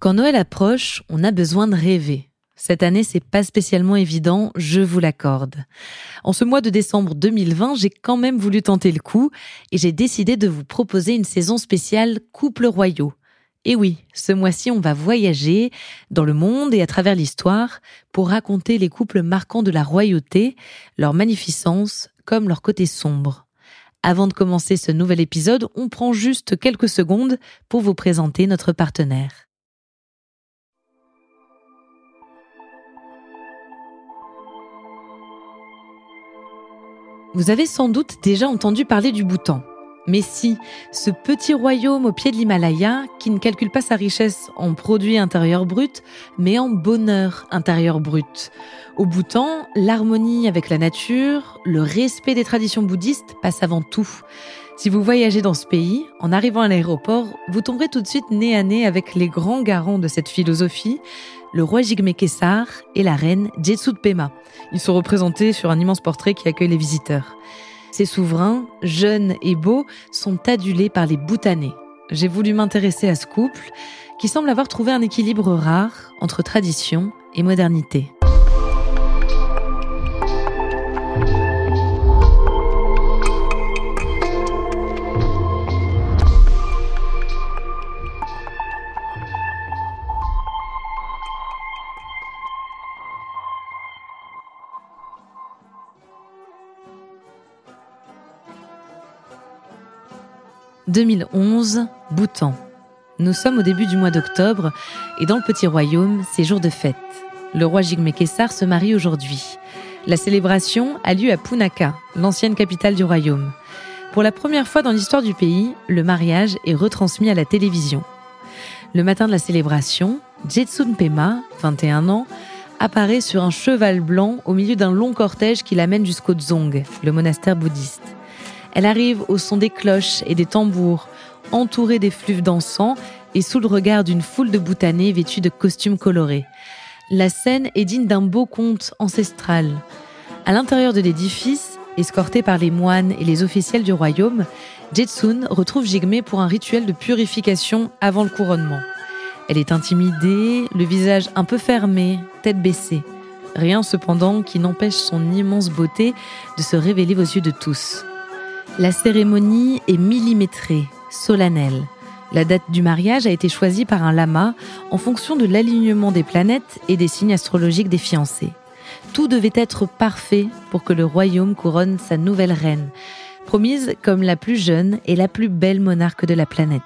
Quand Noël approche, on a besoin de rêver. Cette année, c'est pas spécialement évident, je vous l'accorde. En ce mois de décembre 2020, j'ai quand même voulu tenter le coup et j'ai décidé de vous proposer une saison spéciale couple royaux. Et oui, ce mois-ci, on va voyager dans le monde et à travers l'histoire pour raconter les couples marquants de la royauté, leur magnificence comme leur côté sombre. Avant de commencer ce nouvel épisode, on prend juste quelques secondes pour vous présenter notre partenaire. Vous avez sans doute déjà entendu parler du Bhoutan. Mais si, ce petit royaume au pied de l'Himalaya, qui ne calcule pas sa richesse en produits intérieurs bruts, mais en bonheur intérieur brut. Au Bhoutan, l'harmonie avec la nature, le respect des traditions bouddhistes passe avant tout. Si vous voyagez dans ce pays, en arrivant à l'aéroport, vous tomberez tout de suite nez à nez avec les grands garants de cette philosophie, le roi Jigme Kessar et la reine Pema. Ils sont représentés sur un immense portrait qui accueille les visiteurs. Ces souverains, jeunes et beaux, sont adulés par les Bhoutanais. J'ai voulu m'intéresser à ce couple qui semble avoir trouvé un équilibre rare entre tradition et modernité. 2011, Bhoutan. Nous sommes au début du mois d'octobre et dans le petit royaume, c'est jour de fête. Le roi Jigme Kessar se marie aujourd'hui. La célébration a lieu à Punaka, l'ancienne capitale du royaume. Pour la première fois dans l'histoire du pays, le mariage est retransmis à la télévision. Le matin de la célébration, Jetsun Pema, 21 ans, apparaît sur un cheval blanc au milieu d'un long cortège qui l'amène jusqu'au Dzong, le monastère bouddhiste. Elle arrive au son des cloches et des tambours, entourée des fleuves d'encens et sous le regard d'une foule de boutanés vêtus de costumes colorés. La scène est digne d'un beau conte ancestral. À l'intérieur de l'édifice, escortée par les moines et les officiels du royaume, Jetsun retrouve Jigme pour un rituel de purification avant le couronnement. Elle est intimidée, le visage un peu fermé, tête baissée. Rien cependant qui n'empêche son immense beauté de se révéler aux yeux de tous. La cérémonie est millimétrée, solennelle. La date du mariage a été choisie par un lama en fonction de l'alignement des planètes et des signes astrologiques des fiancés. Tout devait être parfait pour que le royaume couronne sa nouvelle reine, promise comme la plus jeune et la plus belle monarque de la planète.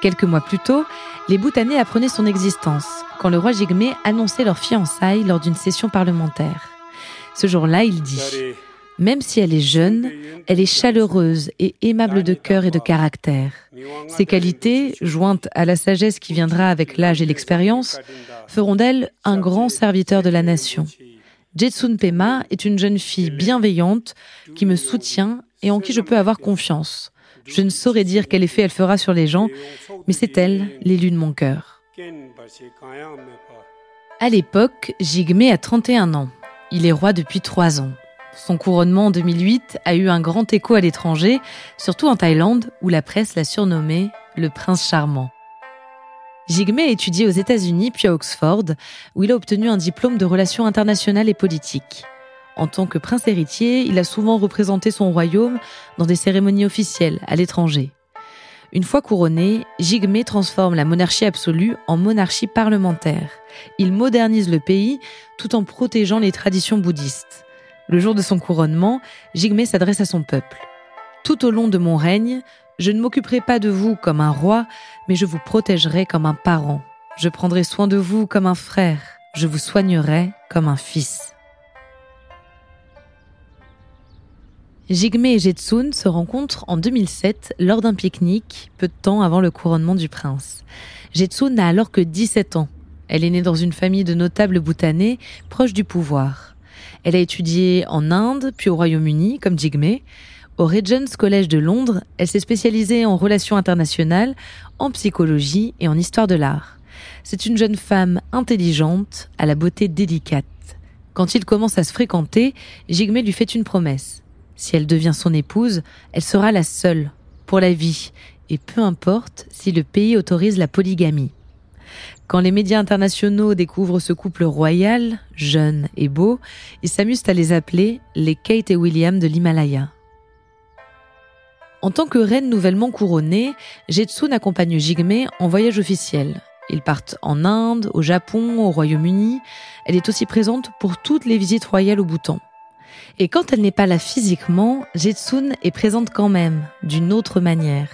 Quelques mois plus tôt, les Bhoutanais apprenaient son existence quand le roi Jigme annonçait leur fiançailles lors d'une session parlementaire. Ce jour-là, il dit même si elle est jeune, elle est chaleureuse et aimable de cœur et de caractère. Ces qualités, jointes à la sagesse qui viendra avec l'âge et l'expérience, feront d'elle un grand serviteur de la nation. Jetsun Pema est une jeune fille bienveillante qui me soutient et en qui je peux avoir confiance. Je ne saurais dire quel effet elle fera sur les gens, mais c'est elle, l'élu de mon cœur. À l'époque, Jigme a 31 ans. Il est roi depuis trois ans. Son couronnement en 2008 a eu un grand écho à l'étranger, surtout en Thaïlande, où la presse l'a surnommé le prince charmant. Jigme a étudié aux États-Unis puis à Oxford, où il a obtenu un diplôme de relations internationales et politiques. En tant que prince héritier, il a souvent représenté son royaume dans des cérémonies officielles à l'étranger. Une fois couronné, Jigme transforme la monarchie absolue en monarchie parlementaire. Il modernise le pays tout en protégeant les traditions bouddhistes. Le jour de son couronnement, Jigme s'adresse à son peuple. Tout au long de mon règne, je ne m'occuperai pas de vous comme un roi, mais je vous protégerai comme un parent. Je prendrai soin de vous comme un frère. Je vous soignerai comme un fils. Jigme et Jetsun se rencontrent en 2007 lors d'un pique-nique, peu de temps avant le couronnement du prince. Jetsun n'a alors que 17 ans. Elle est née dans une famille de notables bhoutanais proches du pouvoir. Elle a étudié en Inde, puis au Royaume-Uni, comme Jigme. Au Regent's College de Londres, elle s'est spécialisée en relations internationales, en psychologie et en histoire de l'art. C'est une jeune femme intelligente, à la beauté délicate. Quand ils commencent à se fréquenter, Jigme lui fait une promesse. Si elle devient son épouse, elle sera la seule, pour la vie, et peu importe si le pays autorise la polygamie. Quand les médias internationaux découvrent ce couple royal, jeune et beau, ils s'amusent à les appeler les Kate et William de l'Himalaya. En tant que reine nouvellement couronnée, Jetsun accompagne Jigme en voyage officiel. Ils partent en Inde, au Japon, au Royaume-Uni. Elle est aussi présente pour toutes les visites royales au Bhoutan. Et quand elle n'est pas là physiquement, Jetsun est présente quand même, d'une autre manière,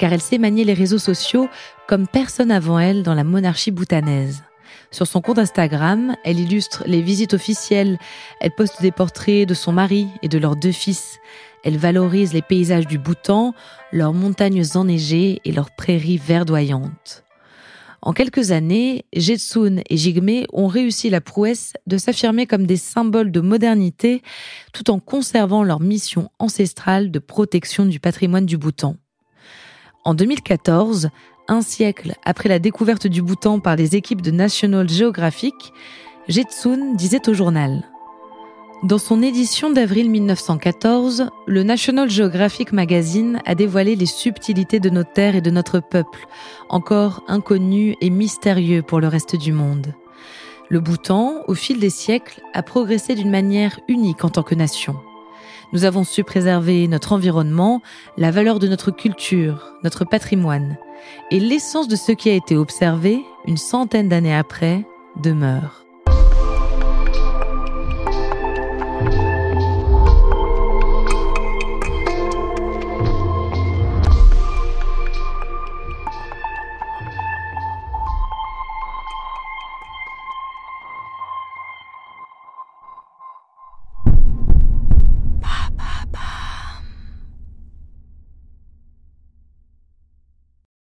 car elle sait manier les réseaux sociaux comme personne avant elle dans la monarchie bhoutanaise. Sur son compte Instagram, elle illustre les visites officielles, elle poste des portraits de son mari et de leurs deux fils, elle valorise les paysages du Bhoutan, leurs montagnes enneigées et leurs prairies verdoyantes. En quelques années, Jetsun et Jigme ont réussi la prouesse de s'affirmer comme des symboles de modernité tout en conservant leur mission ancestrale de protection du patrimoine du Bhoutan. En 2014, un siècle après la découverte du Bhoutan par les équipes de National Geographic, Jetsun disait au journal dans son édition d'avril 1914, le National Geographic Magazine a dévoilé les subtilités de nos terres et de notre peuple, encore inconnus et mystérieux pour le reste du monde. Le Bhoutan, au fil des siècles, a progressé d'une manière unique en tant que nation. Nous avons su préserver notre environnement, la valeur de notre culture, notre patrimoine. Et l'essence de ce qui a été observé, une centaine d'années après, demeure.